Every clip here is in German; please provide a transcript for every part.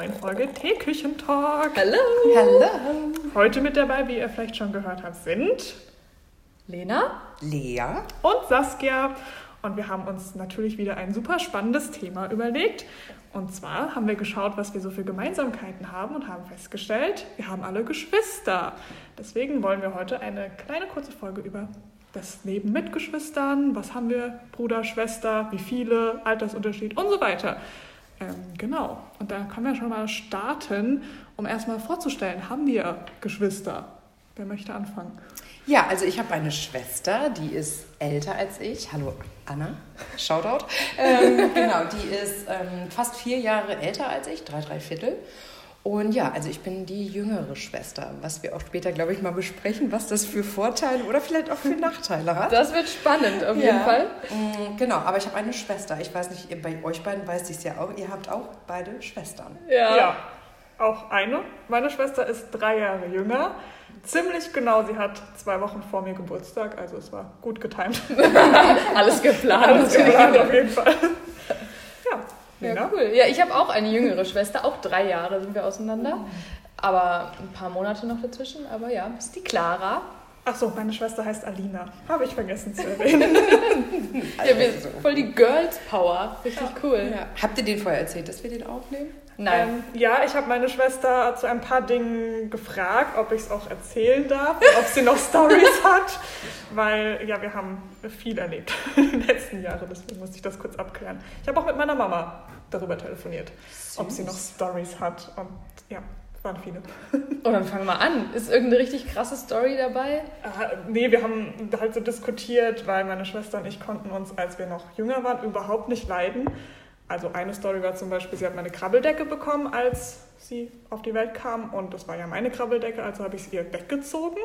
neuen Folge Teeküchentalk. Hallo. Hallo. Heute mit dabei, wie ihr vielleicht schon gehört habt, sind Lena. Lea. und Saskia. Und wir haben uns natürlich wieder ein super spannendes Thema überlegt. Und zwar haben wir geschaut, was wir so für Gemeinsamkeiten haben und haben festgestellt, wir haben alle Geschwister. Deswegen wollen wir heute eine kleine kurze Folge über das Leben mit Geschwistern, was haben wir, Bruder, Schwester, wie viele, Altersunterschied und so weiter. Ähm, genau. Und da können wir schon mal starten, um erstmal vorzustellen, haben wir Geschwister? Wer möchte anfangen? Ja, also ich habe eine Schwester, die ist älter als ich. Hallo Anna, Shoutout. Ähm, genau, die ist ähm, fast vier Jahre älter als ich, drei, drei Viertel. Und ja, also ich bin die jüngere Schwester, was wir auch später, glaube ich, mal besprechen, was das für Vorteile oder vielleicht auch für Nachteile hat. Das wird spannend auf jeden Ja. Fall. Mm, Genau, aber ich habe eine Schwester. Ich weiß nicht, bei euch beiden weiß ich es ja auch. Ihr habt auch beide Schwestern. Ja. auch eine. Meine Schwester ist drei Jahre jünger. Ziemlich genau, sie hat zwei Wochen vor mir Geburtstag, also es war gut getimt. Alles geplant. Alles geplant auf jeden Fall. Ja, Ja, Lena? cool. Ja, ich habe auch eine jüngere Schwester. Auch drei Jahre sind wir auseinander. Aber ein paar Monate noch dazwischen. Aber ja, ist die Clara. Achso, meine Schwester heißt Alina. Habe ich vergessen zu erwähnen. Ja, wir sind voll die Girls Power. Richtig cool. Ja. Habt ihr den vorher erzählt, dass wir den aufnehmen? Nein. Ähm, ja, ich habe meine Schwester zu ein paar Dingen gefragt, ob ich es auch erzählen darf, und ob sie noch Stories hat, weil ja, wir haben viel erlebt in den letzten Jahren, deswegen musste ich das kurz abklären. Ich habe auch mit meiner Mama darüber telefoniert, ob sie noch Stories hat und ja, waren viele. Oh, dann fangen wir an. Ist irgendeine richtig krasse Story dabei? Ah, nee, wir haben halt so diskutiert, weil meine Schwester und ich konnten uns, als wir noch jünger waren, überhaupt nicht leiden. Also eine Story war zum Beispiel, sie hat meine Krabbeldecke bekommen, als sie auf die Welt kam. Und das war ja meine Krabbeldecke, also habe ich sie ihr weggezogen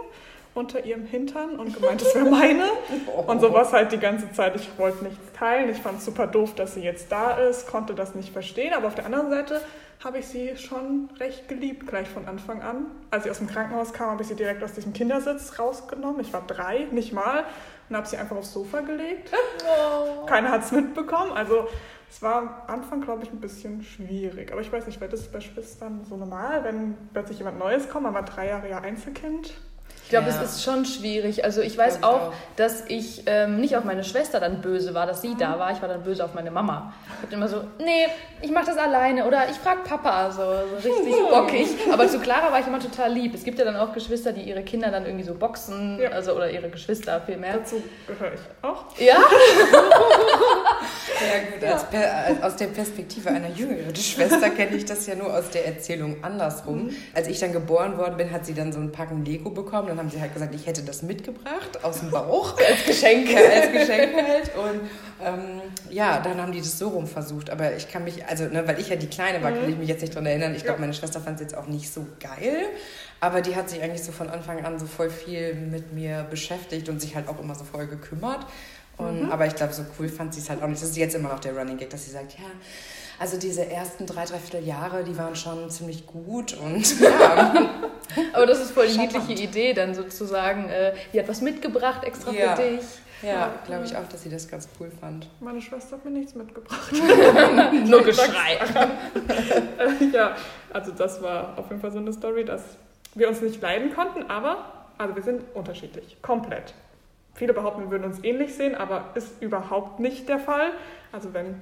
unter ihrem Hintern und gemeint, das wäre meine. Und so war es halt die ganze Zeit. Ich wollte nichts teilen. Ich fand es super doof, dass sie jetzt da ist, konnte das nicht verstehen. Aber auf der anderen Seite habe ich sie schon recht geliebt, gleich von Anfang an. Als sie aus dem Krankenhaus kam, habe ich sie direkt aus diesem Kindersitz rausgenommen. Ich war drei, nicht mal. Und habe sie einfach aufs Sofa gelegt. Oh. Keiner hat es mitbekommen. Also es war am Anfang, glaube ich, ein bisschen schwierig. Aber ich weiß nicht, wird das bei Schwestern so normal, wenn plötzlich jemand Neues kommt? Man war drei Jahre ja Einzelkind. Ich glaube, Ja. es ist schon schwierig. Also ich weiß Glaub ich auch, auch. dass ich ähm, nicht auf meine Schwester dann böse war, dass sie da war. Ich war dann böse auf meine Mama. Ich hab immer so, nee, ich mach das alleine oder ich frag Papa, so, so richtig bockig. Aber zu Clara war ich immer total lieb. Es gibt ja dann auch Geschwister, die ihre Kinder dann irgendwie so boxen, Ja. also oder ihre Geschwister vielmehr. Dazu gehöre ich auch. Ja? Ja gut, als aus der Perspektive einer jüngeren Schwester kenne ich das ja nur aus der Erzählung andersrum. Als ich dann geboren worden bin, hat sie dann so ein Packen Lego bekommen. Dann haben sie halt gesagt, ich hätte das mitgebracht aus dem Bauch. Als Geschenk. Ja, als Geschenk halt. Und ähm, ja, dann haben die das so rum versucht. Aber ich kann mich, also, ne, weil ich ja die Kleine war, kann ich mich jetzt nicht dran erinnern. Ich glaube, meine Schwester fand es jetzt auch nicht so geil. Aber die hat sich eigentlich so von Anfang an so voll viel mit mir beschäftigt und sich halt auch immer so voll gekümmert. Und, Aber ich glaube, so cool fand sie es halt auch nicht. Das ist jetzt immer noch der Running Gag, dass sie sagt, ja, also diese ersten drei, dreiviertel Jahre, die waren schon ziemlich gut. Und ja, Aber das ist voll die Charmant. niedliche Idee, dann sozusagen, äh, die hat was mitgebracht extra Ja. für dich. ja glaube ich auch, dass sie das ganz cool fand. Meine Schwester hat mir nichts mitgebracht. Nur Geschrei. ja, also das war auf jeden Fall so eine Story, dass wir uns nicht leiden konnten, aber also wir sind unterschiedlich, komplett. Viele behaupten, wir würden uns ähnlich sehen, aber ist überhaupt nicht der Fall. Also wenn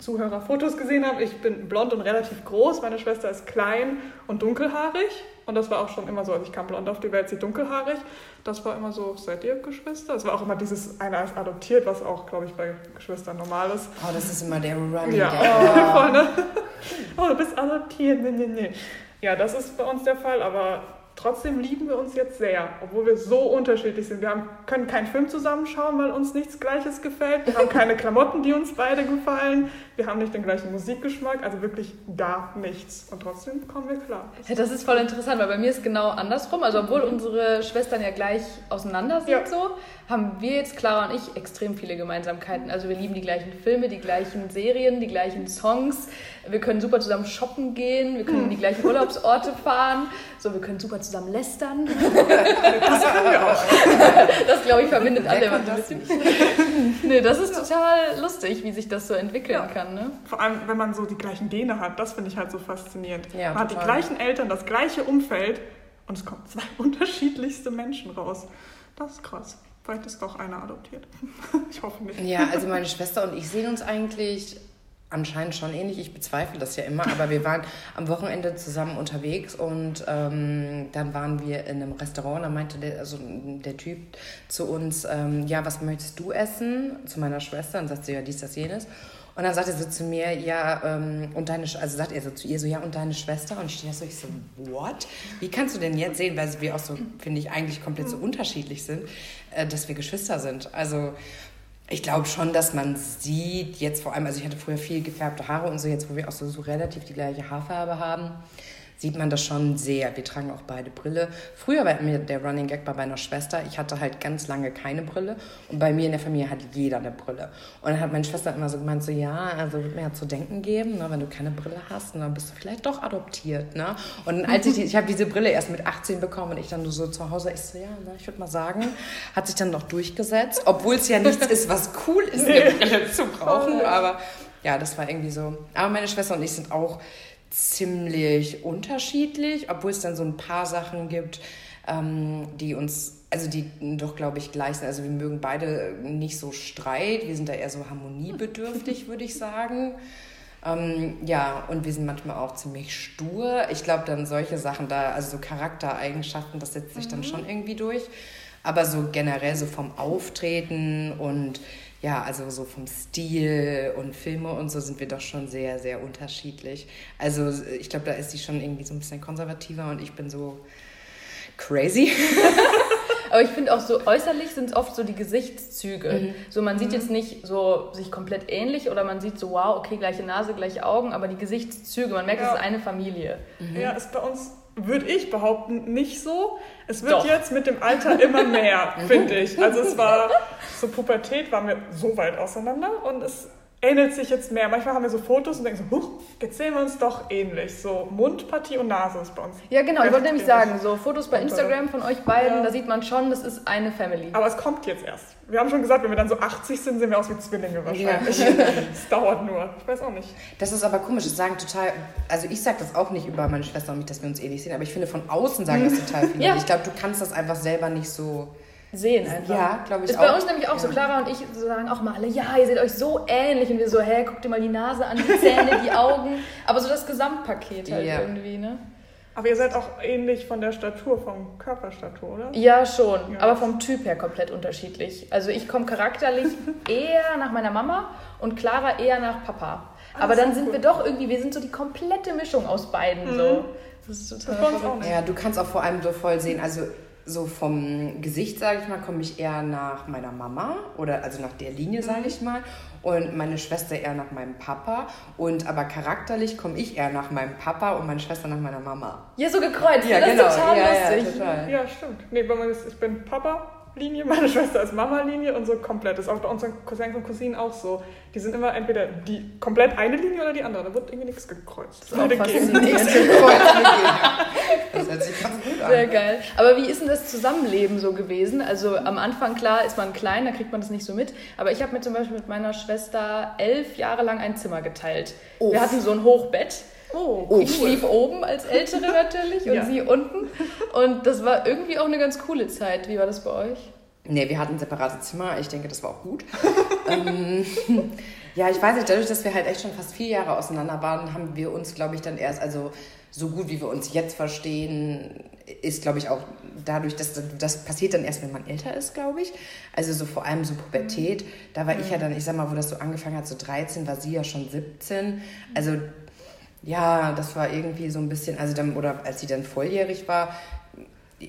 Zuhörer Fotos gesehen haben, ich bin blond und relativ groß, meine Schwester ist klein und dunkelhaarig. Und das war auch schon immer so, als ich kam blond auf die Welt, sie dunkelhaarig. Das war immer so, seid ihr Geschwister? Es war auch immer dieses, einer ist adoptiert, was auch, glaube ich, bei Geschwistern normal ist. Oh, das ist immer der Running Ja, Gag. oh, voll, ne? Oh, du bist adoptiert. Nee, nee, nee. Ja, das ist bei uns der Fall, aber trotzdem lieben wir uns jetzt sehr, obwohl wir so unterschiedlich sind. Wir haben, können keinen Film zusammenschauen, weil uns nichts Gleiches gefällt. Wir haben keine Klamotten, die uns beide gefallen. Wir haben nicht den gleichen Musikgeschmack, also wirklich gar nichts. Und trotzdem kommen wir klar. Ja, das ist voll interessant, weil bei mir ist genau andersrum. Also obwohl unsere Schwestern ja gleich auseinander sind Ja. so, haben wir jetzt, Clara und ich, extrem viele Gemeinsamkeiten. Also wir lieben die gleichen Filme, die gleichen Serien, die gleichen Songs. Wir können super zusammen shoppen gehen, wir können in die gleichen Urlaubsorte fahren. So, wir können super zusammen lästern. das können wir auch. Das, glaube ich, verbindet Wer alle immer so ein bisschen. nee, das ist total lustig, wie sich das so entwickeln ja. kann. Ne? Vor allem, wenn man so die gleichen Gene hat, das finde ich halt so faszinierend. Ja, man total. hat die gleichen Eltern, das gleiche Umfeld und es kommen zwei unterschiedlichste Menschen raus. Das ist krass. Vielleicht ist doch einer adoptiert. ich hoffe nicht. Ja, also meine Schwester und ich sehen uns eigentlich anscheinend schon ähnlich. Ich bezweifle das ja immer, aber wir waren am Wochenende zusammen unterwegs und ähm, dann waren wir in einem Restaurant. Da meinte der, also der Typ zu uns, ähm, ja, was möchtest du essen? Zu meiner Schwester. Und sagt sie, ja, dies, das, jenes. Und dann sagt er so zu mir, ja, ähm, und deine, also sagt er so zu ihr so, ja, und deine Schwester? Und ich stehe so, ich so, what? Wie kannst du denn jetzt sehen, weil wir auch so, finde ich, eigentlich komplett so unterschiedlich sind, äh, dass wir Geschwister sind? Also, ich glaube schon, dass man sieht, jetzt vor allem, also ich hatte früher viel gefärbte Haare und so, jetzt wo wir auch so, so relativ die gleiche Haarfarbe haben, sieht man das schon sehr. Wir tragen auch beide Brille. Früher war mir der Running Gag bei meiner Schwester. Ich hatte halt ganz lange keine Brille und bei mir in der Familie hat jeder eine Brille. Und dann hat meine Schwester immer so gemeint, so ja, also wird mir ja zu denken geben, ne, wenn du keine Brille hast, dann bist du vielleicht doch adoptiert. Ne? Und als ich, die, ich habe diese Brille erst mit 18 bekommen und ich dann so zu Hause, ich so, ja, ne, ich würde mal sagen, hat sich dann noch durchgesetzt, obwohl es ja nichts ist, was cool ist, eine Brille zu brauchen, aber ja, das war irgendwie so. Aber meine Schwester und ich sind auch ziemlich unterschiedlich, obwohl es dann so ein paar Sachen gibt, ähm, die uns, also die doch, glaube ich, gleich sind. Also wir mögen beide nicht so Streit, wir sind da eher so harmoniebedürftig, würde ich sagen. Ähm, ja, und wir sind manchmal auch ziemlich stur. Ich glaube, dann solche Sachen da, also so Charaktereigenschaften, das setzt sich mhm. dann schon irgendwie durch. Aber so generell so vom Auftreten und ja, also so vom Stil und Filme und so sind wir doch schon sehr, sehr unterschiedlich. Also ich glaube, da ist sie schon irgendwie so ein bisschen konservativer und ich bin so crazy. Aber ich finde auch so äußerlich sind es oft so die Gesichtszüge. Mhm. So man sieht mhm. jetzt nicht so sich komplett ähnlich oder man sieht so, wow, okay, gleiche Nase, gleiche Augen, aber die Gesichtszüge, man merkt, ja. es ist eine Familie. Mhm. Ja, ist bei uns würde ich behaupten, nicht so. Es wird Doch. jetzt mit dem Alter immer mehr, finde ich. Also es war, so Pubertät waren wir so weit auseinander und es ähnelt sich jetzt mehr. Manchmal haben wir so Fotos und denken so, huch, jetzt sehen wir uns doch ähnlich. So Mundpartie und Nase ist bei uns. Ja, genau. Ich wollte nämlich sagen, so Fotos bei Instagram von euch beiden, ja. da sieht man schon, das ist eine Family. Aber es kommt jetzt erst. Wir haben schon gesagt, wenn wir dann so 80 sind, sehen wir aus wie Zwillinge wahrscheinlich. Ja. Es dauert nur. Ich weiß auch nicht. Das ist aber komisch. Das sagen total, also ich sage das auch nicht über meine Schwester und mich, dass wir uns ähnlich sehen, aber ich finde von außen sagen das total viele. ja. Ich glaube, du kannst das einfach selber nicht so sehen einfach. Ja, glaube ich ist auch. Ist bei uns nämlich auch ja. so. Clara und ich sagen auch mal alle, ja, ihr seht euch so ähnlich. Und wir so, hä, guck dir mal die Nase an, die Zähne, die Augen. Aber so das Gesamtpaket halt ja. irgendwie, ne? Aber ihr seid auch ähnlich von der Statur, vom Körperstatur, oder? Ja, schon. Ja. Aber vom Typ her komplett unterschiedlich. Also ich komme charakterlich eher nach meiner Mama und Clara eher nach Papa. Ah, aber dann sind cool. wir doch irgendwie, wir sind so die komplette Mischung aus beiden. Mhm. So. Das ist total das Ja, du kannst auch vor allem so voll sehen, also so vom Gesicht, sage ich mal, komme ich eher nach meiner Mama oder also nach der Linie, sage mhm. ich mal. Und meine Schwester eher nach meinem Papa. Und aber charakterlich komme ich eher nach meinem Papa und meine Schwester nach meiner Mama. Ja, so gekreuzt. Ja, das genau. ist total ja, lustig. Ja, total. ja, stimmt. Nee, bei mir ist, ich bin Papa, Linie, meine Schwester ist Mama-Linie und so komplett. Das ist auch bei unseren Cousins und Cousinen auch so. Die sind immer entweder die komplett eine Linie oder die andere. Da wird irgendwie nichts gekreuzt. Das ist auch faszinierend. das hört sich ganz gut an. Sehr geil. Aber wie ist denn das Zusammenleben so gewesen? Also am Anfang, klar, ist man klein, da kriegt man das nicht so mit. Aber ich habe mir zum Beispiel mit meiner Schwester elf Jahre lang ein Zimmer geteilt. Uff. Wir hatten so ein Hochbett. Oh, cool. Ich schlief oben als Ältere natürlich und ja. sie unten. Und das war irgendwie auch eine ganz coole Zeit. Wie war das bei euch? Nee, wir hatten separate Zimmer. Ich denke, das war auch gut. ähm, ja, ich weiß nicht, dadurch, dass wir halt echt schon fast vier Jahre auseinander waren, haben wir uns, glaube ich, dann erst, also so gut wie wir uns jetzt verstehen, ist, glaube ich, auch dadurch, dass das passiert dann erst, wenn man älter ist, glaube ich. Also so vor allem so Pubertät. Da war mhm. ich ja dann, ich sag mal, wo das so angefangen hat, so 13, war sie ja schon 17. Also ja, das war irgendwie so ein bisschen, also dann, oder als sie dann volljährig war,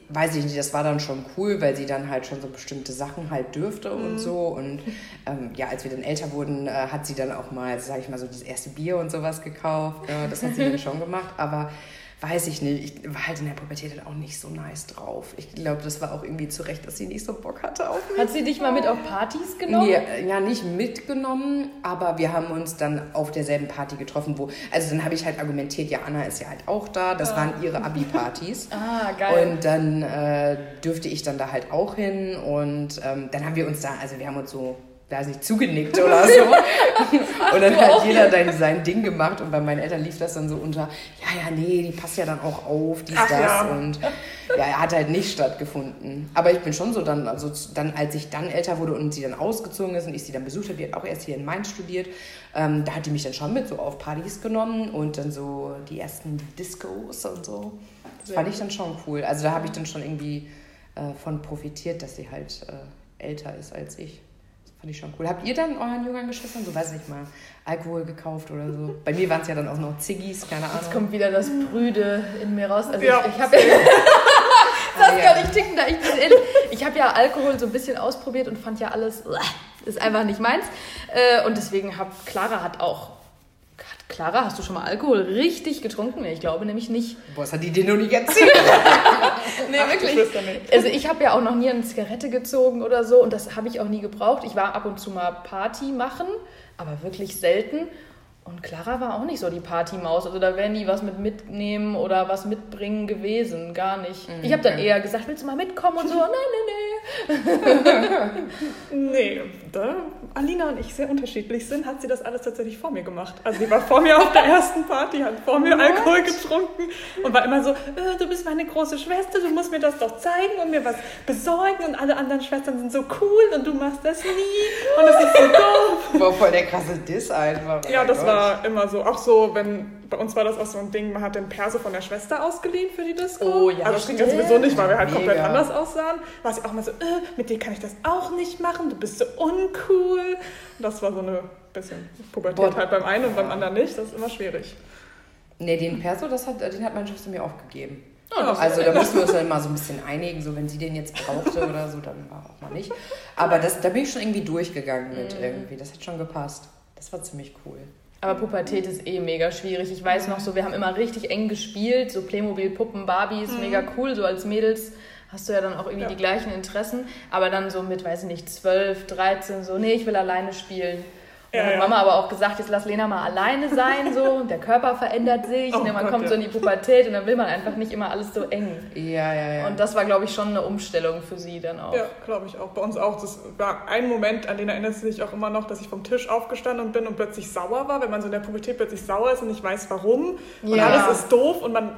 weiß ich nicht, das war dann schon cool, weil sie dann halt schon so bestimmte Sachen halt dürfte mhm. und so. Und ähm, ja, als wir dann älter wurden, äh, hat sie dann auch mal, sag ich mal, so das erste Bier und sowas gekauft. Ja, das hat sie dann schon gemacht. Aber weiß ich nicht. Ich war halt in der Pubertät halt auch nicht so nice drauf. Ich glaube, das war auch irgendwie zu Recht, dass sie nicht so Bock hatte auf mich. Hat sie dich mal mit auf Partys genommen? Nee, ja, nicht mitgenommen, aber wir haben uns dann auf derselben Party getroffen, wo, also dann habe ich halt argumentiert, ja, Anna ist ja halt auch da, das waren ihre Abi-Partys. ah, geil. Und dann äh, dürfte ich dann da halt auch hin und ähm, dann haben wir uns da, also wir haben uns so weiß nicht, zugenickt oder so. und dann hat jeder dann sein Ding gemacht und bei meinen Eltern lief das dann so unter, ja, ja, nee, die passt ja dann auch auf, dies, Ach, das. ja. Und ja, er hat halt nicht stattgefunden. Aber ich bin schon so dann, also dann, als ich dann älter wurde und sie dann ausgezogen ist und ich sie dann besucht habe, die hat auch erst hier in Mainz studiert, ähm, da hat die mich dann schon mit so auf Partys genommen und dann so die ersten Discos und so. Das fand ich dann schon cool. Also da habe ich dann schon irgendwie äh, von profitiert, dass sie halt äh, älter ist als ich. Fand ich schon cool. Habt ihr dann euren jüngeren Geschwistern, so weiß ich nicht mal, Alkohol gekauft oder so? Bei mir waren es ja dann auch noch Ziggis, keine Ahnung. Jetzt kommt wieder das Brüde in mir raus. Also Ja. ich, ich habe ja... Ah, Das ja. kann ich ticken da. Ich, bin ehrlich, ich habe ja Alkohol so ein bisschen ausprobiert und fand ja alles, ist einfach nicht meins. Äh, Und deswegen hat Clara hat auch. Clara, hast du schon mal Alkohol richtig getrunken? Ich glaube nämlich nicht. Boah, das hat die dir noch nicht erzählt. Nee, Geschwister nicht. Also ich habe ja auch noch nie eine Zigarette gezogen oder so und das habe ich auch nie gebraucht. Ich war ab und zu mal Party machen, aber wirklich selten. Und Clara war auch nicht so die Partymaus. Also da wäre nie was mit mitnehmen oder was mitbringen gewesen. Gar nicht. Ich habe dann eher gesagt, willst du mal mitkommen und so? Nein, nein, Nee, da Alina und ich sehr unterschiedlich sind, hat sie das alles tatsächlich vor mir gemacht. Also sie war vor mir auf der ersten Party, hat vor mir Alkohol getrunken und war immer so, äh, du bist meine große Schwester, du musst mir das doch zeigen und mir was besorgen und alle anderen Schwestern sind so cool und du machst das nie und das ist so doof. Boah, voll der krasse Diss einfach. Ja, Oh das Gott. war immer so. Auch so, wenn bei uns war das auch so ein Ding, man hat den Perso von der Schwester ausgeliehen für die Disco. Oh ja, Also das klingt ja stimmt. sowieso nicht, weil wir halt komplett Mega. anders aussahen. War sie auch mal so, äh, mit dir kann ich das auch nicht machen, du bist so uncool. Das war so eine bisschen Pubertät Boah. halt beim einen und beim anderen nicht. Das ist immer schwierig. Nee, den Perso, das hat, den hat meine Schwester mir aufgegeben. Oh, also da mussten wir uns dann mal so ein bisschen einigen, so wenn sie den jetzt brauchte oder so, dann war auch mal nicht. Aber das, da bin ich schon irgendwie durchgegangen mit Mhm. irgendwie. Das hat schon gepasst. Das war ziemlich cool. Aber Pubertät ist eh mega schwierig. Ich weiß noch so, wir haben immer richtig eng gespielt, so Playmobil, Puppen, Barbies, mega cool. So als Mädels hast du ja dann auch irgendwie Ja. die gleichen Interessen. Aber dann so mit, weiß ich nicht, 12, 13, so, nee, ich will alleine spielen. Und Ja, hat ja. Mama aber auch gesagt, jetzt lass Lena mal alleine sein, so. Der Körper verändert sich, Oh ne, man Gott, kommt ja. so in die Pubertät und dann will man einfach nicht immer alles so eng. Ja, ja, ja. Und das war, glaube ich, schon eine Umstellung für sie dann auch. Ja, glaube ich auch. Bei uns auch. Das war ein Moment, an den erinnert sie sich auch immer noch, dass ich vom Tisch aufgestanden bin und plötzlich sauer war, wenn man so in der Pubertät plötzlich sauer ist und nicht weiß warum. Und alles ist doof und man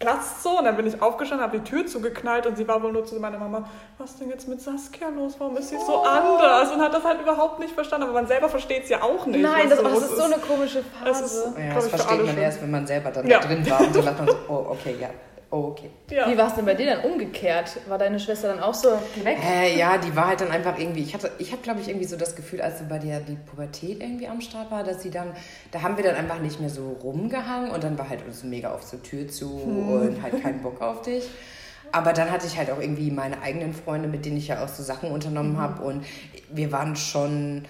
platzt so. Und dann bin ich aufgestanden, habe die Tür zugeknallt und sie war wohl nur zu meiner Mama, was ist denn jetzt mit Saskia los? Warum ist sie so anders? Und hat das halt überhaupt nicht verstanden. Aber man selber versteht es ja auch nicht. Nein, das, oh, das ist so eine komische Es ist- Phase. ja, das versteht man schon. erst, wenn man selber dann Ja. da drin war. Und dann sagt man so, oh, okay, ja. Oh, okay. Ja. Wie war es denn bei dir dann umgekehrt? War deine Schwester dann auch so weg? Äh, ja, die war halt dann einfach irgendwie, ich hatte, ich habe glaube ich irgendwie so das Gefühl, als so bei der die Pubertät irgendwie am Start war, dass sie dann, da haben wir dann einfach nicht mehr so rumgehangen und dann war halt uns mega auf zur Tür zu und halt keinen Bock auf dich. Aber dann hatte ich halt auch irgendwie meine eigenen Freunde, mit denen ich ja auch so Sachen unternommen habe und wir waren schon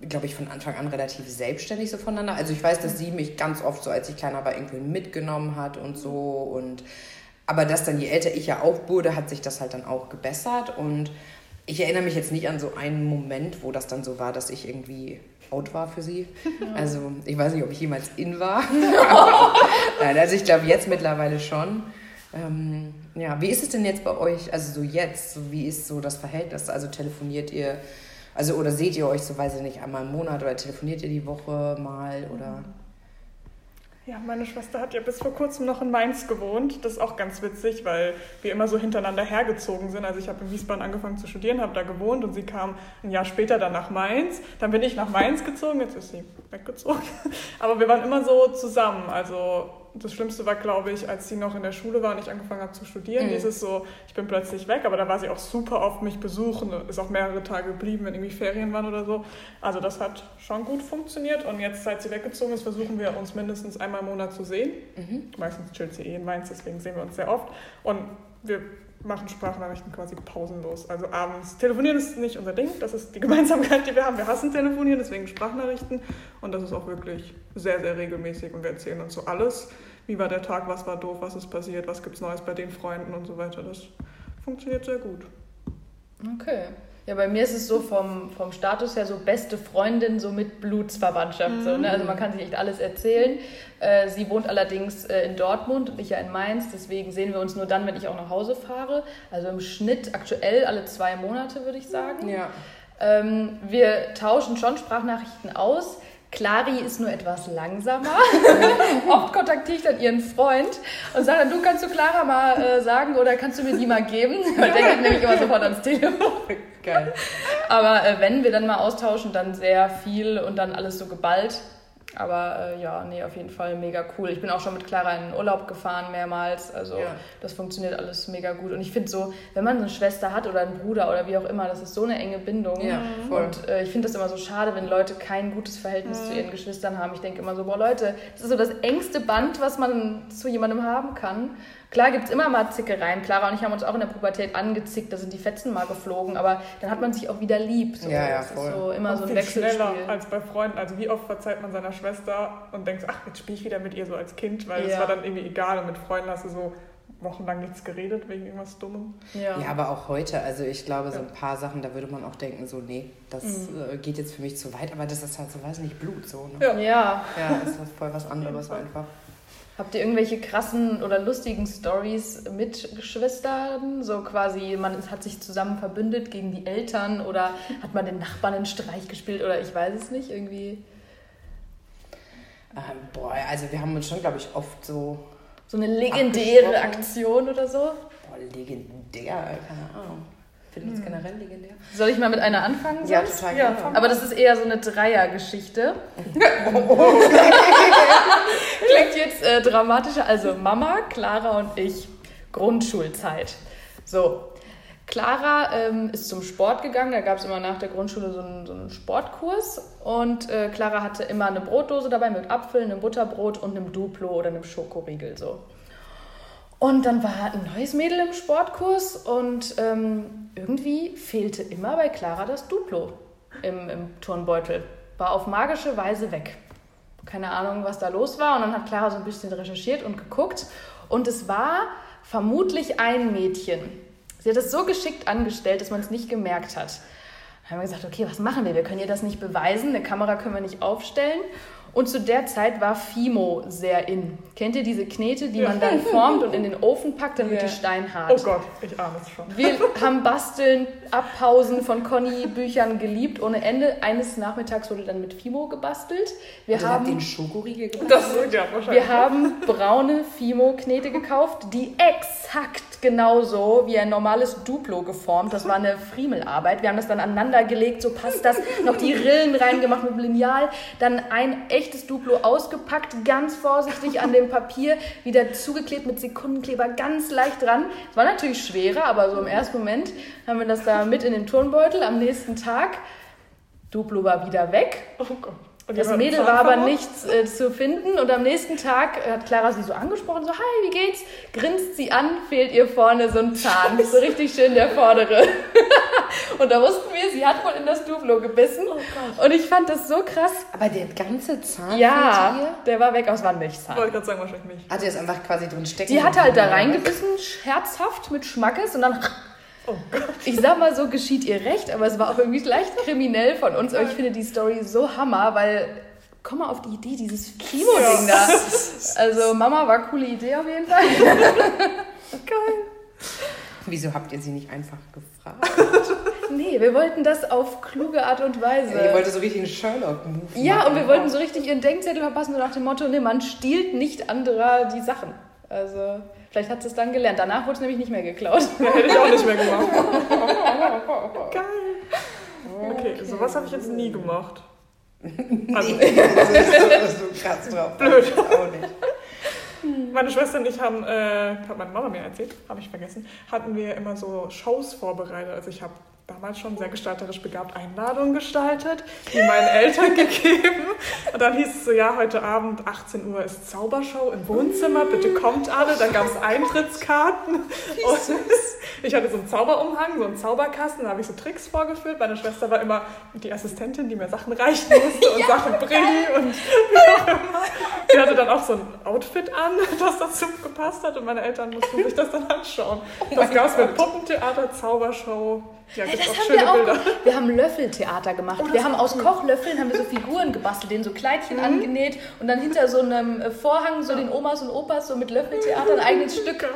glaube ich, von Anfang an relativ selbstständig so voneinander. Also ich weiß, dass sie mich ganz oft so, als ich kleiner war, irgendwo mitgenommen hat und so. Und aber dass dann, je älter ich ja auch wurde, hat sich das halt dann auch gebessert. Und ich erinnere mich jetzt nicht an so einen Moment, wo das dann so war, dass ich irgendwie out war für sie. Also ich weiß nicht, ob ich jemals in war. Nein, also ich glaube jetzt mittlerweile schon. Ähm, ja, wie ist es denn jetzt bei euch? Also so jetzt, so wie ist so das Verhältnis? Also telefoniert ihr, also oder seht ihr euch so, weiß ich nicht, einmal im Monat oder telefoniert ihr die Woche mal oder? Ja, meine Schwester hat ja bis vor kurzem noch in Mainz gewohnt. Das ist auch ganz witzig, weil wir immer so hintereinander hergezogen sind. Also ich habe in Wiesbaden angefangen zu studieren, habe da gewohnt und sie kam ein Jahr später dann nach Mainz. Dann bin ich nach Mainz gezogen, jetzt ist sie weggezogen. Aber wir waren immer so zusammen. Also das Schlimmste war, glaube ich, als sie noch in der Schule war und ich angefangen habe zu studieren. Mhm. Es so, ich bin plötzlich weg, aber da war sie auch super oft mich besuchen, ist auch mehrere Tage geblieben, wenn irgendwie Ferien waren oder so. Also das hat schon gut funktioniert und jetzt, seit sie weggezogen ist, versuchen wir uns mindestens einmal im Monat zu sehen. Mhm. Meistens chillt sie eh in Mainz, deswegen sehen wir uns sehr oft. Und wir machen Sprachnachrichten quasi pausenlos. Also abends. Telefonieren ist nicht unser Ding, das ist die Gemeinsamkeit, die wir haben. Wir hassen telefonieren, deswegen Sprachnachrichten. Und das ist auch wirklich sehr, sehr regelmäßig und wir erzählen uns so alles. wie war der Tag, was war doof, was ist passiert, was gibt's Neues bei den Freunden und so weiter. Das funktioniert sehr gut. Okay. Ja, bei mir ist es so vom, vom Status her so beste Freundin, so mit Blutsverwandtschaft. So, ne? Also man kann sich echt alles erzählen. Äh, sie wohnt allerdings äh, in Dortmund und ich ja in Mainz. Deswegen sehen wir uns nur dann, wenn ich auch nach Hause fahre. Also im Schnitt aktuell alle zwei Monate, würde ich sagen. Ja. Ähm, wir tauschen schon Sprachnachrichten aus. Clari ist nur etwas langsamer. Oft kontaktiere ich dann ihren Freund und sage dann, du kannst du Clara mal äh, sagen oder kannst du mir die mal geben? Weil der geht nämlich immer sofort ans Telefon. Geil. Aber äh, wenn wir dann mal austauschen, dann sehr viel und dann alles so geballt. Aber äh, ja, nee, auf jeden Fall mega cool. Ich bin auch schon mit Clara in den Urlaub gefahren mehrmals. Also Ja. das funktioniert alles mega gut. Und ich finde so, wenn man eine Schwester hat oder einen Bruder oder wie auch immer, das ist so eine enge Bindung. Ja, voll. Und äh, ich finde das immer so schade, wenn Leute kein gutes Verhältnis zu ihren Geschwistern haben. Ich denke immer so, boah Leute, das ist so das engste Band, was man zu jemandem haben kann. Klar gibt es immer mal Zickereien. Clara und ich haben uns auch in der Pubertät angezickt, da sind die Fetzen mal geflogen, aber dann hat man sich auch wieder lieb. So. Ja, ja, Das voll. ist so immer Auch so ein viel Wechselspiel. schneller als bei Freunden. Also wie oft verzeiht man seiner Schwester und denkt, ach, jetzt spiele ich wieder mit ihr so als Kind, weil es Ja. war dann irgendwie egal. Und mit Freunden hast du so wochenlang nichts geredet wegen irgendwas Dummem. Ja. Ja, aber auch heute, also ich glaube, so ein paar Sachen, da würde man auch denken, so, nee, das äh, geht jetzt für mich zu weit, aber das ist halt so, weiß nicht, Blut so, ne? Ja. ja. Ja, das ist voll was anderes einfach. Habt ihr irgendwelche krassen oder lustigen Stories mit Geschwistern? So quasi, man hat sich zusammen verbündet gegen die Eltern oder hat man den Nachbarn einen Streich gespielt oder ich weiß es nicht, irgendwie. Ähm, boah, also wir haben uns schon, glaube ich, oft so, So eine legendäre. Aktion oder so? boah, legendär, keine Ahnung. Finden uns generell legendär? Soll ich mal mit einer anfangen? Ja, sonst? total Ja, gerne. Aber das ist eher so eine Dreiergeschichte. Klingt jetzt äh, dramatischer. Also Mama, Clara und ich. Grundschulzeit. So. Clara ähm, ist zum Sport gegangen. Da gab es immer nach der Grundschule so einen, so einen Sportkurs. Und äh, Clara hatte immer eine Brotdose dabei mit Apfel, einem Butterbrot und einem Duplo oder einem Schokoriegel. So. Und dann war ein neues Mädel im Sportkurs und ähm, irgendwie fehlte immer bei Clara das Duplo im, im Turnbeutel. War auf magische Weise weg. Keine Ahnung, was da los war. Und dann hat Clara so ein bisschen recherchiert und geguckt. Und es war vermutlich ein Mädchen. Sie hat es so geschickt angestellt, dass man es nicht gemerkt hat. Dann haben wir gesagt, okay, was machen wir? Wir können ihr das nicht beweisen, eine Kamera können wir nicht aufstellen. Und zu der Zeit war Fimo sehr in. Kennt ihr diese Knete, die man dann formt und in den Ofen packt, dann wird Ja. die steinhart? Oh Gott, ich ahne es schon. Wir haben Basteln, Abpausen von Conny-Büchern geliebt ohne Ende. Eines Nachmittags wurde dann mit Fimo gebastelt. Wir Also ihr habt den haben, Schokoriegel gemacht? Das ja wahrscheinlich. wir haben braune Fimo-Knete gekauft, die exakt genauso wie ein normales Duplo geformt. Das war eine Friemelarbeit. Wir haben das dann aneinander gelegt, so passt das. Noch die Rillen reingemacht mit Lineal. Dann ein echtes Duplo ausgepackt, ganz vorsichtig an dem Papier, wieder zugeklebt mit Sekundenkleber, ganz leicht dran. Es war natürlich schwerer, aber so im ersten Moment haben wir das da mit in den Turnbeutel. Am nächsten Tag, Duplo war wieder weg. Oh Gott. Das Mädel war aber nichts äh, zu finden und am nächsten Tag hat Clara sie so angesprochen, so hi, wie geht's? Grinst sie an, fehlt ihr vorne so ein Zahn, so richtig schön der vordere. und da wussten wir, sie hat wohl in das Duplo gebissen und ich fand das so krass. Aber der ganze Zahn Ja, der war weg aus Ich wollte gerade sagen, wahrscheinlich nicht. Hat ihr es einfach quasi drin stecken? Die hat halt da reingebissen, herzhaft mit Schmackes und dann Oh Gott. Ich sag mal so, geschieht ihr recht, aber es war auch irgendwie leicht kriminell von uns. Aber ich finde die Story so hammer, weil komm mal auf die Idee, dieses Kimo-Ding da. Also Mama war coole Idee auf jeden Fall. Geil. Wieso habt ihr sie nicht einfach gefragt? Nee, wir wollten das auf kluge Art und Weise. ihr wolltet so richtig einen Sherlock-Move ja, und wir machen. wollten so richtig ihren Denkzettel verpassen, so nach dem Motto, nee, man stiehlt nicht anderer die Sachen. Also vielleicht hat sie es dann gelernt. Danach wurde es nämlich nicht mehr geklaut. Ja, hätte ich auch nicht mehr gemacht. Geil. Okay, sowas habe ich jetzt nie gemacht. Also, Nee, das ist so, das ist so krass drauf. Blöd. Auch nicht. meine Schwester und ich haben, äh, hat meine Mama mir erzählt, habe ich vergessen, hatten wir immer so Shows vorbereitet. Also ich habe damals schon sehr gestalterisch begabt Einladungen gestaltet, die meinen Eltern gegeben. Und dann hieß es so, ja, heute Abend 18 Uhr ist Zaubershow im Wohnzimmer, bitte kommt alle. Dann gab es Eintrittskarten. Und ich hatte so einen Zauberumhang, so einen Zauberkasten, da habe ich so Tricks vorgeführt. Meine Schwester war immer die Assistentin, die mir Sachen reichen musste und ja, Sachen bringen und. Die hatte dann auch so ein Outfit an, das dazu gepasst hat und meine Eltern mussten sich das dann anschauen. Oh das gab es mit Puppentheater, Zaubershow, ja, hey, das haben wir auch. Bilder. Wir haben Löffeltheater gemacht. Oh, wir haben aus cool. Kochlöffeln haben wir so Figuren gebastelt, denen so Kleidchen mhm. angenäht und dann hinter so einem äh, Vorhang so den Omas und Opas so mit Löffeltheater ein eigenes Stück.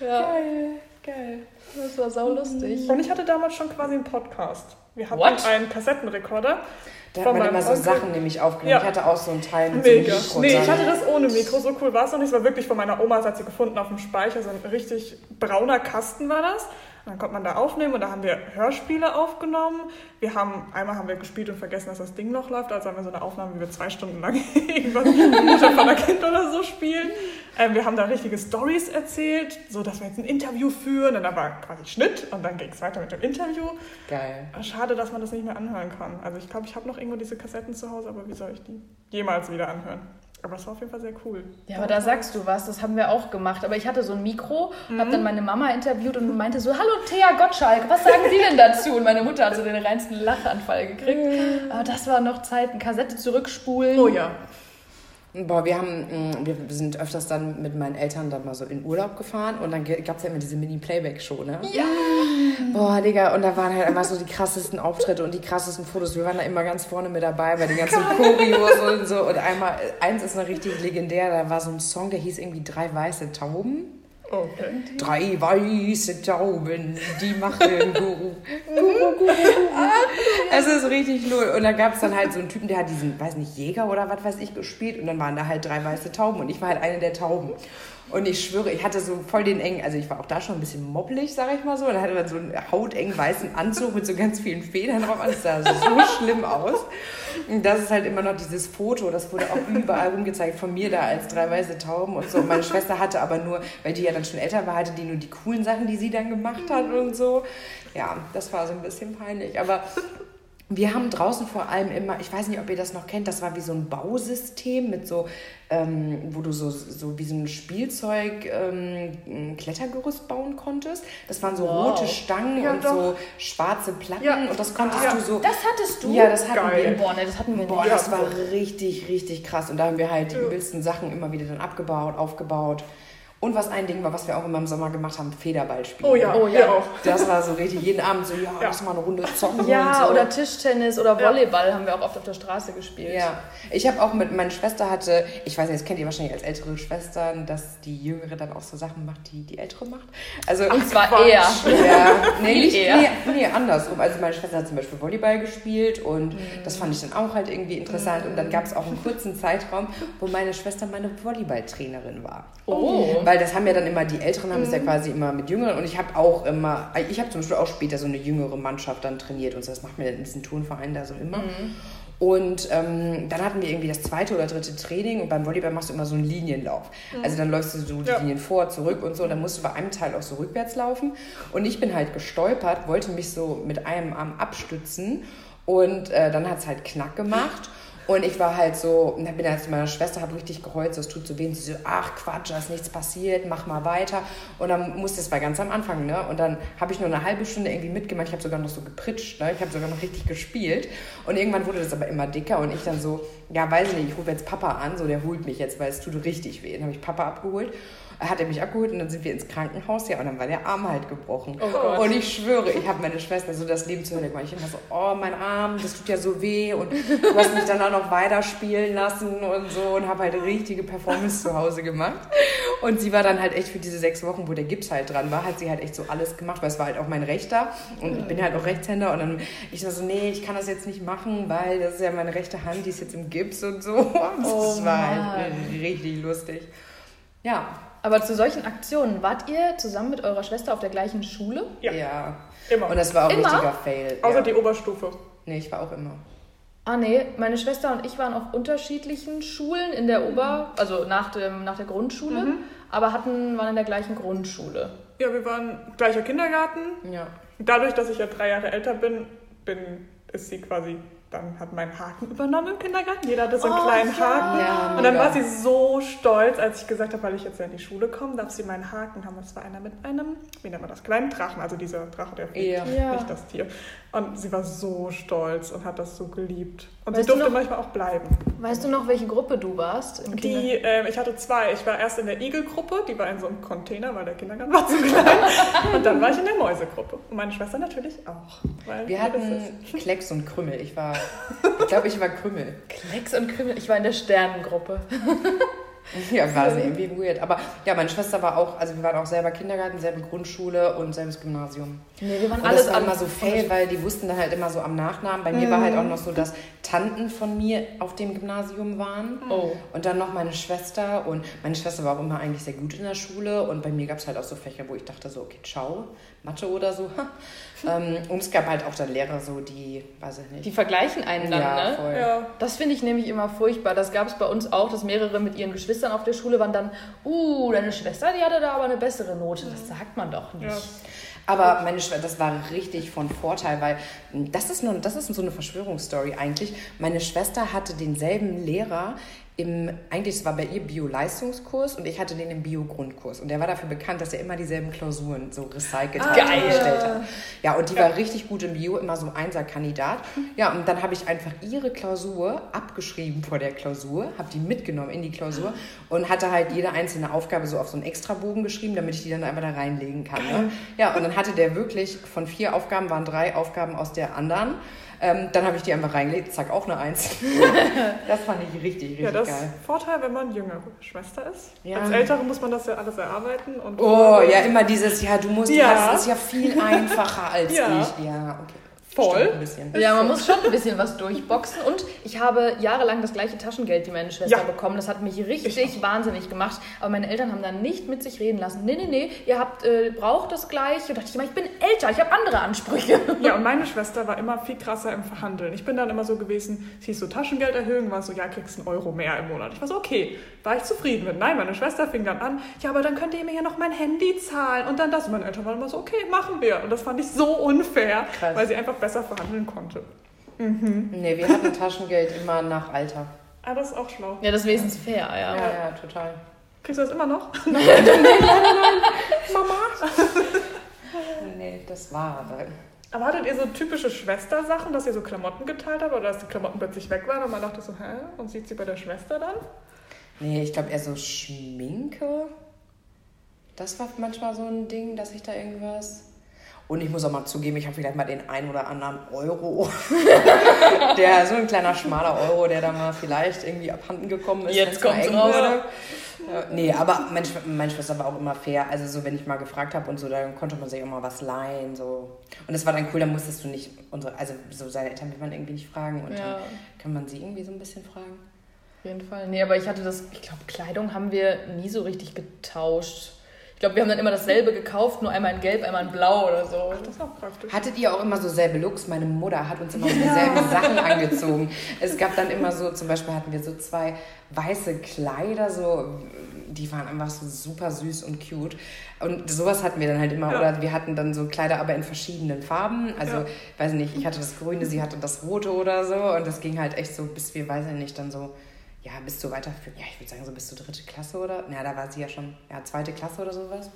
Ja. Geil, geil. Das war sau lustig. Und ich hatte damals schon quasi einen Podcast. Wir hatten What? einen Kassettenrekorder. Da hat man immer so Onkel. Sachen nämlich aufgenommen. Ja. Ich hatte auch so einen Teil mit Mega. So Nee, ich hatte das ohne Mikro. So cool war es noch nicht. Es war wirklich von meiner Oma, das hat sie gefunden auf dem Speicher. So ein richtig brauner Kasten war das. Dann konnte man da aufnehmen und da haben wir Hörspiele aufgenommen. Wir haben, einmal haben wir gespielt und vergessen, dass das Ding noch läuft. Also haben wir so eine Aufnahme, wie wir zwei Stunden lang irgendwas Mutter von der Kind oder so spielen. Ähm, wir haben da richtige Stories erzählt, so dass wir jetzt ein Interview führen. Und dann war quasi Schnitt und dann ging es weiter mit dem Interview. Geil. Schade, dass man das nicht mehr anhören kann. Also ich glaube, ich habe noch irgendwo diese Kassetten zu Hause, aber wie soll ich die jemals wieder anhören? Aber es war auf jeden Fall sehr cool. Ja, aber da sagst du was, das haben wir auch gemacht. Aber ich hatte so ein Mikro, mhm. habe dann meine Mama interviewt und meinte so, hallo Thea Gottschalk, was sagen Sie denn dazu? Und meine Mutter hat so den reinsten Lachanfall gekriegt. Mhm. Aber das war noch Zeit, eine Kassette zurückspulen. Oh ja. Boah, wir haben, mm, wir sind öfters dann mit meinen Eltern dann mal so in Urlaub gefahren und dann gab es ja immer diese Mini-Playback-Show, ne? Ja! Boah, Digga, und da waren halt einfach so die krassesten Auftritte und die krassesten Fotos. Wir waren da immer ganz vorne mit dabei bei den ganzen Choreos und so. Und einmal, eins ist noch richtig legendär, da war so ein Song, der hieß irgendwie Drei weiße Tauben. Okay. Drei weiße Tauben, die machen Guru. Guru, Guru. Es ist richtig null. Und dann gab es dann halt so einen Typen, der hat diesen, weiß nicht, Jäger oder was weiß ich gespielt. Und dann waren da halt drei weiße Tauben und ich war halt eine der Tauben. Und ich schwöre, ich hatte so voll den engen, also ich war auch da schon ein bisschen mobbelig, sag ich mal so. Und dann hatte man so einen hautengen weißen Anzug mit so ganz vielen Federn drauf. Alles sah so schlimm aus. Und das ist halt immer noch dieses Foto, das wurde auch überall rumgezeigt von mir da als drei weiße Tauben und so. Und meine Schwester hatte aber nur, weil die ja dann schon älter war, hatte die nur die coolen Sachen, die sie dann gemacht hat und so. Ja, das war so ein bisschen peinlich. Aber wir haben draußen vor allem immer, ich weiß nicht, ob ihr das noch kennt, das war wie so ein Bausystem mit so, ähm, wo du so, so wie so ein Spielzeug ähm, Klettergerüst bauen konntest. Das waren so wow. rote Stangen ja, und doch. so schwarze Platten ja. und das konntest ja. du so. Das hattest du? Ja, das hatten Geil. wir. Boah, ne, das hatten wir Boah, nicht. das war richtig, richtig krass. Und da haben wir halt die übelsten Sachen immer wieder dann abgebaut, aufgebaut. Und was ein Ding war, was wir auch immer im Sommer gemacht haben, Federball spielen. Oh ja, oh ja. auch. Das war so richtig jeden Abend so, ja, ja. lass mal eine Runde zocken. Ja, so. oder Tischtennis oder Volleyball ja. haben wir auch oft auf der Straße gespielt. Ja, ich habe auch mit, meiner Schwester hatte, ich weiß nicht, das kennt ihr wahrscheinlich als ältere Schwestern, dass die Jüngere dann auch so Sachen macht, die die Ältere macht. Also, Und zwar Quatsch. eher. Ja, nee, nicht, eher. Nee, nee, andersrum. Also meine Schwester hat zum Beispiel Volleyball gespielt und mhm. das fand ich dann auch halt irgendwie interessant. Mhm. Und dann gab es auch einen kurzen Zeitraum, wo meine Schwester meine Volleyballtrainerin war. Oh. Weil das haben ja dann immer, die Älteren haben es ja mhm. quasi immer mit Jüngeren und ich habe auch immer, ich habe zum Beispiel auch später so eine jüngere Mannschaft dann trainiert und so, das macht mir in diesem Turnverein da so immer. Mhm. Und ähm, dann hatten wir irgendwie das zweite oder dritte Training und beim Volleyball machst du immer so einen Linienlauf. Mhm. Also dann läufst du so die ja. Linien vor, zurück und so. Dann musst du bei einem Teil auch so rückwärts laufen. Und ich bin halt gestolpert, wollte mich so mit einem Arm abstützen und äh, dann hat es halt Knack gemacht. Und ich war halt so, und dann bin ich zu meiner Schwester, habe richtig geheult, das tut so weh. Und sie so, ach Quatsch, da ist nichts passiert, mach mal weiter. Und dann musste es war ganz am Anfang, ne? Und dann habe ich nur eine halbe Stunde irgendwie mitgemacht. Ich habe sogar noch so gepritscht, ne? Ich habe sogar noch richtig gespielt. Und irgendwann wurde das aber immer dicker und ich dann so, ja, weiß ich nicht, ich rufe jetzt Papa an, so der holt mich jetzt, weil es tut richtig weh. Dann habe ich Papa abgeholt hat er mich abgeholt und dann sind wir ins Krankenhaus, ja, und dann war der Arm halt gebrochen. Oh und ich schwöre, ich habe meine Schwester so das Leben zu Hölle gemacht. Ich immer so, oh, mein Arm, das tut ja so weh und du hast mich dann auch noch weiterspielen lassen und so und habe halt richtige Performance zu Hause gemacht. Und sie war dann halt echt für diese sechs Wochen, wo der Gips halt dran war, hat sie halt echt so alles gemacht, weil es war halt auch mein Rechter und ich bin halt auch Rechtshänder und dann ich so, nee, ich kann das jetzt nicht machen, weil das ist ja meine rechte Hand, die ist jetzt im Gips und so. Das oh, war halt richtig lustig. Ja, aber zu solchen Aktionen, wart ihr zusammen mit eurer Schwester auf der gleichen Schule? Ja. ja. Immer. Und das war auch ein richtiger Fail. Außer ja. die Oberstufe. Nee, ich war auch immer. Ah nee, meine Schwester und ich waren auf unterschiedlichen Schulen in der Ober-, also nach, dem, nach der Grundschule, mhm. aber hatten, waren in der gleichen Grundschule. Ja, wir waren gleicher Kindergarten. Ja. Dadurch, dass ich ja drei Jahre älter bin, bin ist sie quasi dann hat mein Haken übernommen im Kindergarten. Jeder hatte so einen Oh, kleinen ja. Haken. Ja, und dann war sie so stolz, als ich gesagt habe, weil ich jetzt ja in die Schule komme, darf sie meinen Haken haben. Das war einer mit einem, wie nennt man das, kleinen Drachen, also dieser Drache, der fliegt. Ja. nicht das Tier. Und sie war so stolz und hat das so geliebt. Und Weißt sie du durfte noch- manchmal auch bleiben. Weißt du noch, welche Gruppe du warst? Die, ähm, ich hatte zwei. Ich war erst in der Igelgruppe, die war in so einem Container, weil der Kindergarten war zu klein. und dann war ich in der Mäusegruppe. Und meine Schwester natürlich auch. Weil Wir hatten ist. Klecks und Krümmel. Ich war, ich glaube, ich war Krümmel. Klecks und Krümel. Ich war in der Sternengruppe. Ja, war sie irgendwie weird. Aber ja, meine Schwester war auch, also wir waren auch selber Kindergarten, selbe Grundschule und selbes Gymnasium. Nee, wir waren Und alles das war immer so fail, weil die wussten dann halt immer so am Nachnamen. Bei mir war halt auch noch so, dass Tanten von mir auf dem Gymnasium waren. Oh. Und dann noch meine Schwester. Und meine Schwester war auch immer eigentlich sehr gut in der Schule. Und bei mir gab es halt auch so Fächer, wo ich dachte so, okay, ciao, Mathe oder so. ähm, und es gab halt auch dann Lehrer so, die, weiß ich nicht. Die vergleichen einen dann, ja, ne? voll. Ja. Das finde ich nämlich immer furchtbar. Das gab es bei uns auch, dass mehrere mit ihren Geschwistern auf der Schule waren dann, uh, deine Schwester, die hatte da aber eine bessere Note. Das sagt man doch nicht. Ja. Aber meine Schwester, das war richtig von Vorteil, weil das ist, nur, das ist so eine Verschwörungsstory eigentlich. Meine Schwester hatte denselben Lehrer im, eigentlich es war bei ihr Bio-Leistungskurs und ich hatte den im Bio-Grundkurs. Und der war dafür bekannt, dass er immer dieselben Klausuren so recycelt hat, Geil. gestellt hat. Ja, und die war richtig gut im Bio, immer so Einser-Kandidat. Ja, und dann habe ich einfach ihre Klausur abgeschrieben vor der Klausur, habe die mitgenommen in die Klausur und hatte halt jede einzelne Aufgabe so auf so einen Extrabogen geschrieben, damit ich die dann einfach da reinlegen kann. Ne? Ja, und dann hatte der wirklich von vier Aufgaben waren drei Aufgaben aus der anderen. Ähm, dann habe ich die einfach reingelegt, zack, auch eine Eins. das fand ich richtig, richtig Ja, das geil. Vorteil, wenn man jüngere Schwester ist. Ja. Als Ältere muss man das ja alles erarbeiten. Und Oh, ja, immer dieses, ja, du musst, Ja. das ist ja viel einfacher als ich. Ja, okay. Voll. Stimmt Ein bisschen. Ja, man muss schon ein bisschen was durchboxen. Und ich habe jahrelang das gleiche Taschengeld wie meine Schwester Ja. bekommen. Das hat mich Ich richtig wahnsinnig gemacht. Aber meine Eltern haben dann nicht mit sich reden lassen. Nee, nee, nee, ihr habt, äh, braucht das gleiche. Und dachte ich immer, ich bin älter, ich habe andere Ansprüche. Ja, und meine Schwester war immer viel krasser im Verhandeln. Ich bin dann immer so gewesen, sie ist so Taschengelderhöhung, war so, ja, kriegst einen Euro mehr im Monat. Ich war so, okay, war ich zufrieden mit. Nein, meine Schwester fing dann an, ja, aber dann könnt ihr mir ja noch mein Handy zahlen und dann das. Und meine Eltern waren immer so, okay, machen wir. Und das fand ich so unfair, Krass. weil sie einfach besser verhandeln konnte. Nee, wir hatten Taschengeld immer nach Alter. Ah, das ist auch schlau. Ja, das ist wenigstens fair, ja. Ja, ja, total. Kriegst du das immer noch? Nee, das war aber. Aber hattet ihr so typische Schwestersachen, dass ihr so Klamotten geteilt habt oder dass die Klamotten plötzlich weg waren und man dachte so, hä? Und sieht sie bei der Schwester dann? Nee, ich glaube eher so Schminke. Das war manchmal so ein Ding, dass ich da irgendwas. Und ich muss auch mal zugeben, ich habe vielleicht mal den ein oder anderen Euro. der so ein kleiner schmaler Euro, der da mal vielleicht irgendwie abhanden gekommen ist. Jetzt eng raus. Ja, nee, aber Schw- meine Schwester war auch immer fair. Also so, wenn ich mal gefragt habe und so, dann konnte man sich auch mal was leihen. So. Und das war dann cool, dann musstest du nicht unsere, also so seine Eltern will man irgendwie nicht fragen. Und Ja. dann kann man sie irgendwie so ein bisschen fragen. Auf jeden Fall. Nee, aber ich hatte das, ich glaube, Kleidung haben wir nie so richtig getauscht. Ich glaube, wir haben dann immer dasselbe gekauft, nur einmal in Gelb, einmal in Blau oder so. Das ist auch praktisch. Hattet ihr auch immer so selbe Looks? Meine Mutter hat uns immer so dieselben Sachen angezogen. Es gab dann immer so, zum Beispiel hatten wir so zwei weiße Kleider, so, die waren einfach so super süß und cute. Und sowas hatten wir dann halt immer. Ja. Oder wir hatten dann so Kleider, aber in verschiedenen Farben. Also, Ja. weiß nicht, ich hatte das Grüne, sie hatte das Rote oder so. Und das ging halt echt so, bis wir, weiß ich nicht, dann so, ja, bis zu weiterführen. Ja, ich würde sagen, so bis zur dritte Klasse oder? Ja, da war sie ja schon, ja, zweite Klasse oder sowas.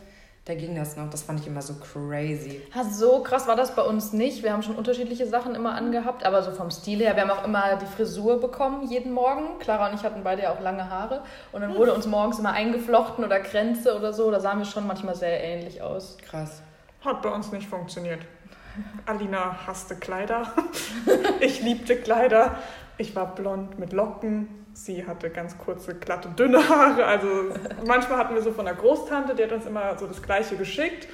Da ging das noch. Das fand ich immer so crazy. Ha, so krass war das bei uns nicht. Wir haben schon unterschiedliche Sachen immer angehabt, aber so vom Stil her. Wir haben auch immer die Frisur bekommen, jeden Morgen. Clara und ich hatten beide ja auch lange Haare. Und dann wurde uns morgens immer eingeflochten oder Kränze oder so. Da sahen wir schon manchmal sehr ähnlich aus. Krass. Hat bei uns nicht funktioniert. Alina hasste Kleider. Ich liebte Kleider. Ich war blond mit Locken. Sie hatte ganz kurze, glatte, dünne Haare. Also manchmal hatten wir so von der Großtante, die hat uns immer so das Gleiche geschickt.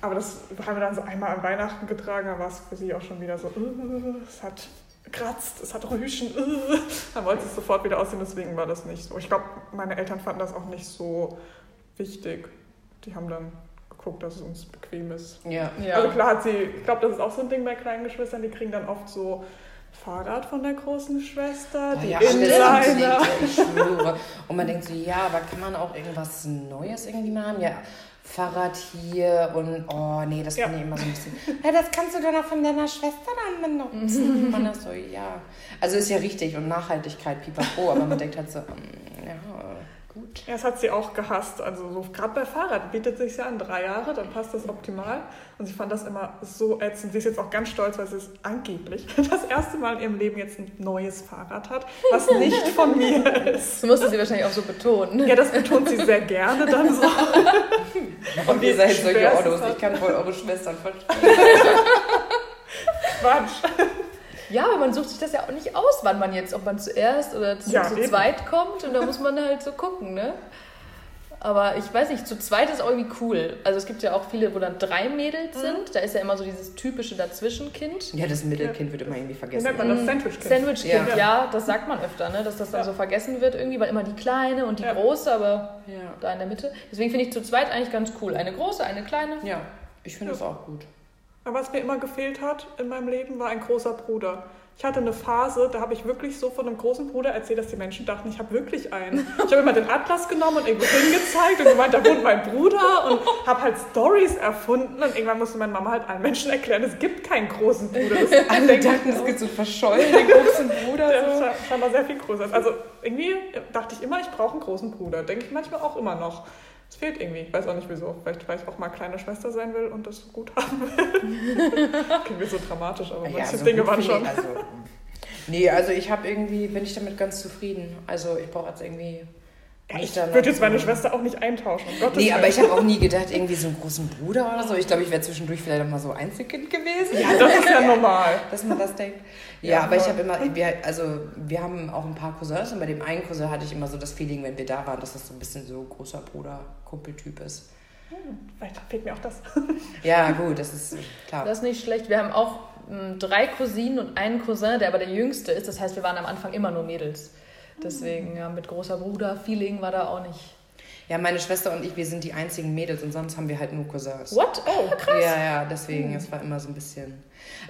Aber das haben wir dann so einmal an Weihnachten getragen. Da war es für sie auch schon wieder so, äh, es hat kratzt, es hat Rüschen. Äh. Dann wollte es sofort wieder aussehen, deswegen war das nicht so. Ich glaube, meine Eltern fanden das auch nicht so wichtig. Die haben dann geguckt, dass es uns bequem ist. Ja. Ja. Also klar hat sie, ich glaube, das ist auch so ein Ding bei kleinen Geschwistern, die kriegen dann oft so Fahrrad von der großen Schwester, Oh die ja, Inliner. Und man denkt so, ja, aber kann man auch irgendwas Neues irgendwie mal haben? Ja, Fahrrad hier und oh nee, das Ja. finde ich immer so ein bisschen. Ja, das kannst du doch noch von deiner Schwester dann benutzen. man ist so, ja. Also ist ja richtig und Nachhaltigkeit, pipapo, aber man denkt halt so, ähm, ja, gut. Ja, das hat sie auch gehasst. Also so gerade bei Fahrrad bietet sich ja an drei Jahre, dann passt das optimal. Und sie fand das immer so ätzend. Sie ist jetzt auch ganz stolz, weil sie es angeblich das erste Mal in ihrem Leben jetzt ein neues Fahrrad hat, was nicht von mir ist. Das musste sie wahrscheinlich auch so betonen. Ja, das betont sie sehr gerne dann so. Und ihr seid solche es ich kann voll eure Schwestern verstehen. Quatsch. Ja, aber man sucht sich das ja auch nicht aus, wann man jetzt, ob man zuerst oder zu, Ja, zu eben. zweit kommt und da muss man halt so gucken, ne? Aber ich weiß nicht, zu zweit ist auch irgendwie cool. Also es gibt ja auch viele, wo dann drei Mädels sind. Da ist ja immer so dieses typische Dazwischenkind. Ja, das Mittelkind wird immer irgendwie Wie vergessen. nennt man das? Sandwich-Kind. Sandwich-Kind, Ja. ja. das sagt man öfter, ne? dass das dann Ja. so vergessen wird irgendwie, weil immer die kleine und die Ja. große, aber Ja. da in der Mitte. Deswegen finde ich zu zweit eigentlich ganz cool. Eine große, eine kleine. ja, ich finde das auch gut. Aber was mir immer gefehlt hat in meinem Leben, war ein großer Bruder. Ich hatte eine Phase, da habe ich wirklich so von einem großen Bruder erzählt, dass die Menschen dachten, ich habe wirklich einen. Ich habe immer den Atlas genommen und irgendwo hingezeigt und gemeint, da wohnt mein Bruder und habe halt Stories erfunden. Und irgendwann musste meine Mama halt allen Menschen erklären, es gibt keinen großen Bruder. Alle dachten, es gibt so verschollene großen Bruder. der So. scha- scheinbar sehr viel größer ist. Also irgendwie dachte ich immer, ich brauche einen großen Bruder. Denke ich manchmal auch immer noch. Es fehlt irgendwie. Ich weiß auch nicht wieso. Vielleicht, weil ich auch mal kleine Schwester sein will und das so gut haben will. Klingt mir so dramatisch, aber manche so Dinge gut waren schon. Also, nee, also ich habe irgendwie, bin ich damit ganz zufrieden. Also ich brauche jetzt irgendwie. Ich würde jetzt meine Schwester auch nicht eintauschen. Um Gottes Nee, Willen. aber ich habe auch nie gedacht, irgendwie so einen großen Bruder oder so. Ich glaube, ich wäre zwischendurch vielleicht auch mal so Einzelkind gewesen. Ja, das ist ja normal. dass man das denkt. Ja, Ja, aber ich habe immer, wir, also wir haben auch ein paar Cousins und bei dem einen Cousin hatte ich immer so das Feeling, wenn wir da waren, dass das so ein bisschen so großer Bruder, Kumpeltyp ist. Vielleicht fehlt mir auch das. Ja, gut, das ist klar. Das ist nicht schlecht. Wir haben auch m, drei Cousinen und einen Cousin, der aber der jüngste ist. Das heißt, wir waren am Anfang immer nur Mädels. Deswegen, ja, mit großer Bruder-Feeling war da auch nicht. Ja, meine Schwester und ich, wir sind die einzigen Mädels und sonst haben wir halt nur Cousins. What? Oh, krass. Ja, ja, deswegen, es war immer so ein bisschen.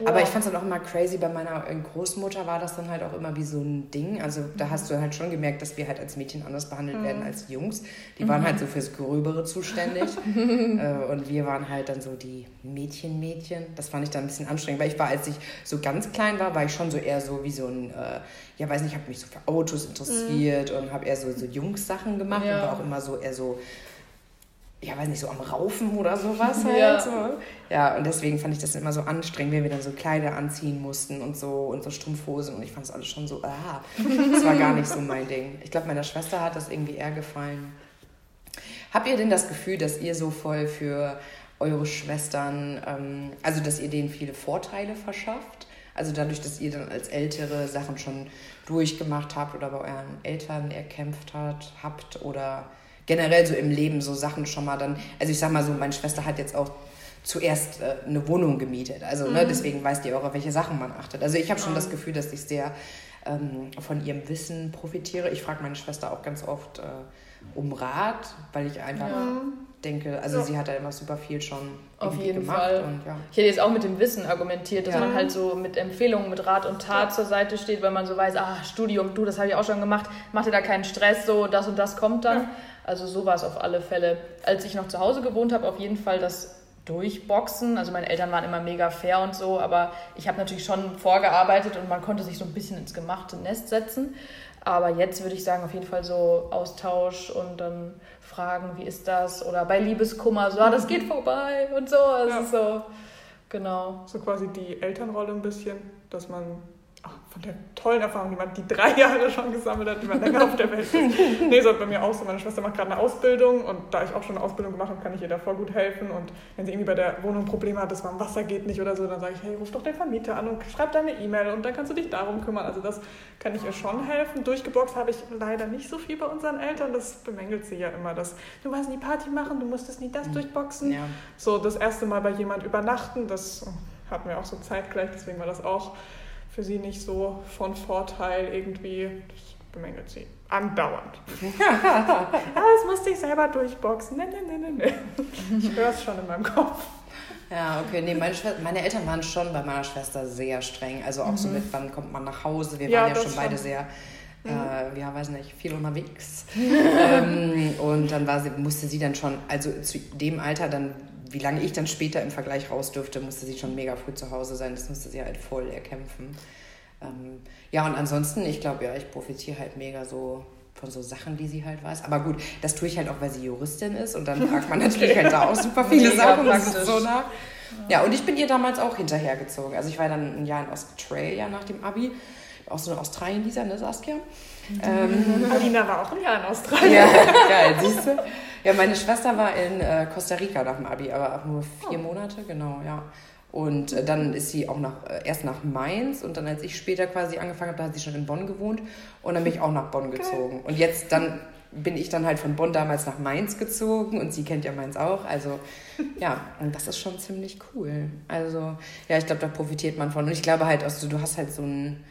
Aber ich fand es dann auch immer crazy, bei meiner äh, Großmutter war das dann halt auch immer wie so ein Ding. Also da hast du halt schon gemerkt, dass wir halt als Mädchen anders behandelt werden als Jungs. Die waren halt so fürs Gröbere zuständig. äh, und wir waren halt dann so die Mädchen-Mädchen. Das fand ich dann ein bisschen anstrengend, weil ich war, als ich so ganz klein war, war ich schon so eher so wie so ein, äh, ja weiß nicht, ich habe mich so für Autos interessiert und habe eher so, so Jungs-Sachen gemacht Ja. und war auch immer so eher so ja, weiß nicht, so am Raufen oder sowas halt. Ja. So. ja, und deswegen fand ich das immer so anstrengend, wenn wir dann so Kleider anziehen mussten und so und so Strumpfhosen und ich fand es alles schon so, ah, das war gar nicht so mein Ding. Ich glaube, meiner Schwester hat das irgendwie eher gefallen. Habt ihr denn das Gefühl, dass ihr so voll für eure Schwestern, ähm, also dass ihr denen viele Vorteile verschafft? Also dadurch, dass ihr dann als Ältere Sachen schon durchgemacht habt oder bei euren Eltern erkämpft hat, habt oder generell so im Leben so Sachen schon mal dann, also ich sag mal so, meine Schwester hat jetzt auch zuerst äh, eine Wohnung gemietet, also ne, deswegen weiß die auch, auf welche Sachen man achtet. Also ich habe schon das Gefühl, dass ich sehr ähm, von ihrem Wissen profitiere. Ich frage meine Schwester auch ganz oft äh, um Rat, weil ich einfach denke, also Ja. sie hat da immer super viel schon Auf irgendwie jeden gemacht Fall. und ja. Ich hätte jetzt auch mit dem Wissen argumentiert, dass Ja. man halt so mit Empfehlungen, mit Rat und Tat zur Seite steht, weil man so weiß, ah, Studium, du, das habe ich auch schon gemacht, mach dir da keinen Stress, so das und das kommt dann. Also so war es auf alle Fälle. Als ich noch zu Hause gewohnt habe, auf jeden Fall das Durchboxen. Also meine Eltern waren immer mega fair und so, aber ich habe natürlich schon vorgearbeitet und man konnte sich so ein bisschen ins gemachte Nest setzen. Aber jetzt würde ich sagen, auf jeden Fall so Austausch und dann fragen, wie ist das? Oder bei Liebeskummer, so, ah, das geht vorbei und so. Also Ja. so, genau. So quasi die Elternrolle ein bisschen, dass man von der tollen Erfahrung, die man die drei Jahre schon gesammelt hat, die man länger auf der Welt ist. Nee, so bei mir auch so. Meine Schwester macht gerade eine Ausbildung und da ich auch schon eine Ausbildung gemacht habe, kann ich ihr davor gut helfen. Und wenn sie irgendwie bei der Wohnung Probleme hat, dass warm Wasser geht nicht oder so, dann sage ich, hey, ruf doch den Vermieter an und schreib deine E-Mail und dann kannst du dich darum kümmern. Also das kann ich ihr schon helfen. Durchgeboxt habe ich leider nicht so viel bei unseren Eltern. Das bemängelt sie ja immer, dass du warst nie Party machen, du musstest nie das durchboxen. ja. So das erste Mal bei jemand übernachten, das hatten wir auch so zeitgleich, deswegen war das auch für sie nicht so von Vorteil irgendwie. Das bemängelt sie andauernd. ja, das musste ich selber durchboxen. Nee, nee, nee, nee, nee. Ich höre es schon in meinem Kopf. Ja, okay. Nee, meine, Schwester, meine Eltern waren schon bei meiner Schwester sehr streng. Also auch so mit, wann kommt man nach Hause. Wir Ja, waren ja schon beide schon. sehr, äh, ja, weiß nicht, viel unterwegs. ähm, und dann war sie, musste sie dann schon, also zu dem Alter dann, wie lange ich dann später im Vergleich raus dürfte, musste sie schon mega früh zu Hause sein. Das musste sie halt voll erkämpfen. Ähm, ja, und ansonsten, ich glaube, ja, ich profitiere halt mega so von so Sachen, die sie halt weiß. Aber gut, das tue ich halt auch, weil sie Juristin ist und dann fragt man natürlich halt da auch super viele Mega Sachen. Praktisch. so nach. Ja, und ich bin ihr damals auch hinterhergezogen. Also ich war dann ein Jahr in Australia nach dem Abi. Auch so eine Australien-Lisa, ne, Saskia? Ähm, Alina war auch ein Jahr in Australien. ja, geil, siehst du? Ja, meine Schwester war in äh, Costa Rica nach dem Abi, aber auch nur vier Monate, genau, ja. Und äh, dann ist sie auch nach, äh, erst nach Mainz und dann, als ich später quasi angefangen habe, da hat sie schon in Bonn gewohnt und dann bin ich auch nach Bonn gezogen. Und jetzt dann bin ich dann halt von Bonn damals nach Mainz gezogen und sie kennt ja Mainz auch. Also ja, und das ist schon ziemlich cool. Also ja, ich glaube, da profitiert man von. Und ich glaube halt, also, du hast halt so ein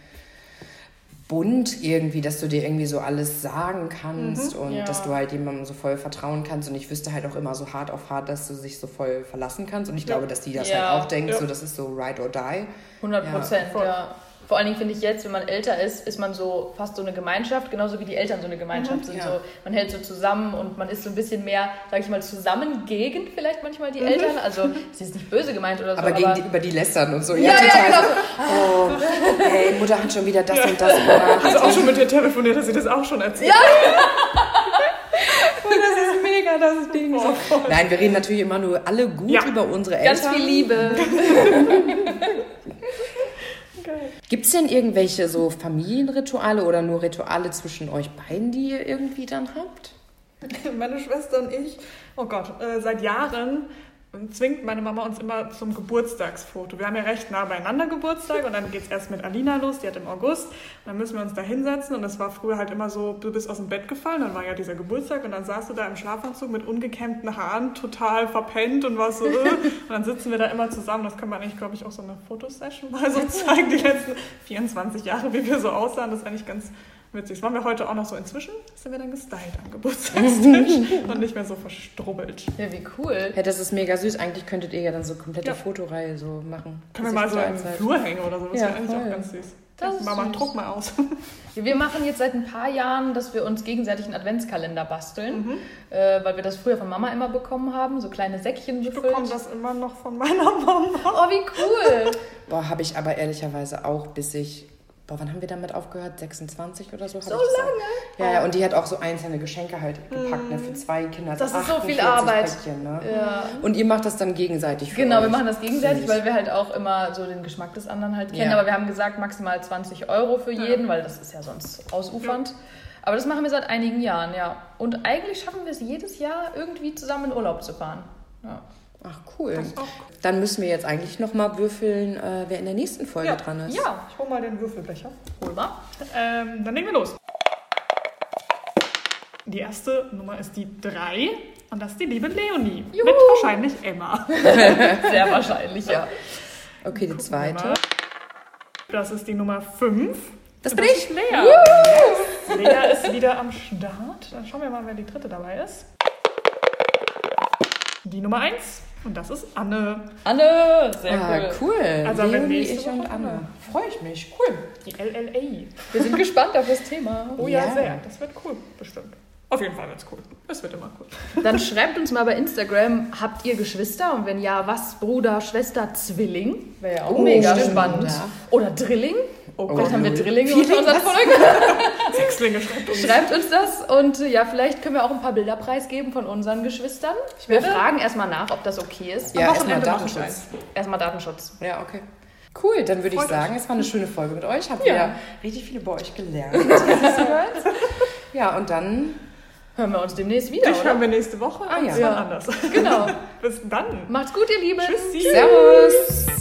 Bund irgendwie, dass du dir irgendwie so alles sagen kannst und Ja. dass du halt jemandem so voll vertrauen kannst. Und ich wüsste halt auch immer so hart auf hart, dass du dich so voll verlassen kannst. Und ich glaube, dass die das Ja. halt auch denkt, Ja. so das ist so ride or die. 100 Prozent, voll. ja. Vor allen Dingen finde ich jetzt, wenn man älter ist, ist man so fast so eine Gemeinschaft, genauso wie die Eltern so eine Gemeinschaft sind. ja. So, man hält so zusammen und man ist so ein bisschen mehr, sag ich mal, zusammen gegen vielleicht manchmal die Eltern. Also es ist nicht böse gemeint oder so, Aber, gegen die, über die lästern und so. Ja, ja, genau. Oh, ey, Mutter hat schon wieder das und das gemacht. Hast du auch schon mit ihr telefoniert, dass sie das auch schon erzählt? Oh, das ist mega, das Ding. So. Nein, wir reden natürlich immer nur alle gut Ja. über unsere Eltern. Ganz viel Liebe. Gibt es denn irgendwelche so Familienrituale oder nur Rituale zwischen euch beiden, die ihr irgendwie dann habt? Meine Schwester und ich, oh Gott, äh, seit Jahren zwingt meine Mama uns immer zum Geburtstagsfoto. Wir haben ja recht nah beieinander Geburtstag und dann geht es erst mit Alina los, die hat im August. Und dann müssen wir uns da hinsetzen und es war früher halt immer so, du bist aus dem Bett gefallen, dann war ja dieser Geburtstag und dann saßt du da im Schlafanzug mit ungekämmten Haaren, total verpennt und warst so, äh. und dann sitzen wir da immer zusammen. Das kann man eigentlich, glaube ich, auch so eine Fotosession mal so zeigen, die letzten 24 Jahre, wie wir so aussahen. Das ist eigentlich ganz witzig. Das waren wir heute auch noch so inzwischen, sind wir dann gestylt am Geburtstagstisch und nicht mehr so verstrubbelt. Ja, wie cool. Ja, das ist mega süß. Eigentlich könntet ihr ja dann so komplette Ja. Fotoreihe so machen. Können wir mal so im. Flur hängen oder so. Das Ja, wäre eigentlich voll. auch ganz süß. Das ist Mama, süß. druck mal aus. Wir machen jetzt seit ein paar Jahren, dass wir uns gegenseitig einen Adventskalender basteln, Mhm. äh, weil wir das früher von Mama immer bekommen haben, so kleine Säckchen Ich befüllt. bekomme das immer noch von meiner Mama. Oh, wie cool. Boah, habe ich aber ehrlicherweise auch, bis ich. Boah, wann haben wir damit aufgehört? 26 oder so? So lange? Ja, ja, und die hat auch so einzelne Geschenke halt gepackt, ne, für zwei Kinder. Das ist so viel 48 Arbeit. Päckchen, ne? Ja. Und ihr macht das dann gegenseitig für Genau, euch. wir machen das gegenseitig, weil wir halt auch immer so den Geschmack des anderen halt kennen. Ja. Aber wir haben gesagt, maximal 20 Euro für jeden, weil das ist ja sonst ausufernd. Aber das machen wir seit einigen Jahren, ja. Und eigentlich schaffen wir es jedes Jahr irgendwie zusammen in Urlaub zu fahren. Ja. Ach, cool. Das ist auch Dann müssen wir jetzt eigentlich nochmal würfeln, äh, wer in der nächsten Folge Ja. dran ist. ja, Ich hole mal den Würfelbecher. hol mal. Ähm, dann legen wir los. Die erste Nummer ist die 3 und das ist die liebe Leonie. Juhu. Mit wahrscheinlich Emma. Sehr wahrscheinlich, ja. Okay, die zweite. Das ist die Nummer 5. Das bin ich. Lea. Yes. Lea ist wieder am Start. Dann schauen wir mal, wer die dritte dabei ist. Die Nummer 1 und das ist Anne. Anne, sehr Ah, cool. cool. Also haben wir Leonie, ich und Woche Anne. Freue ich mich. Cool. Die LLA. Wir sind gespannt auf das Thema. Oh ja, Ja. sehr. Das wird cool, bestimmt. Auf jeden Fall wird's cool. Es wird immer cool. Dann schreibt uns mal bei Instagram, habt ihr Geschwister? Und wenn ja, was? Bruder, Schwester, Zwilling? Wäre ja auch Oh, mega stimmt, spannend. ja. Oder Drilling? Oh Vielleicht Gott, haben wir. Drillinge unter unseren was? Folgen. Sechslinge schreibt uns. Schreibt uns das und äh, ja, vielleicht können wir auch ein paar Bilder preisgeben von unseren Geschwistern. Wir werde- fragen erstmal nach, ob das okay ist. Ja, erstmal ich Datenschutz. Erstmal Datenschutz. Ja, okay. Cool, dann würde ich sagen, euch. es war eine schöne Folge mit euch. Habt Ja. wieder richtig viele bei euch gelernt. ja, und dann Hören wir uns demnächst wieder, Dich hören wir nächste Woche. Ah, ja. Ja. anders. Genau. Bis dann. Macht's gut, ihr Lieben. Tschüssi. Servus!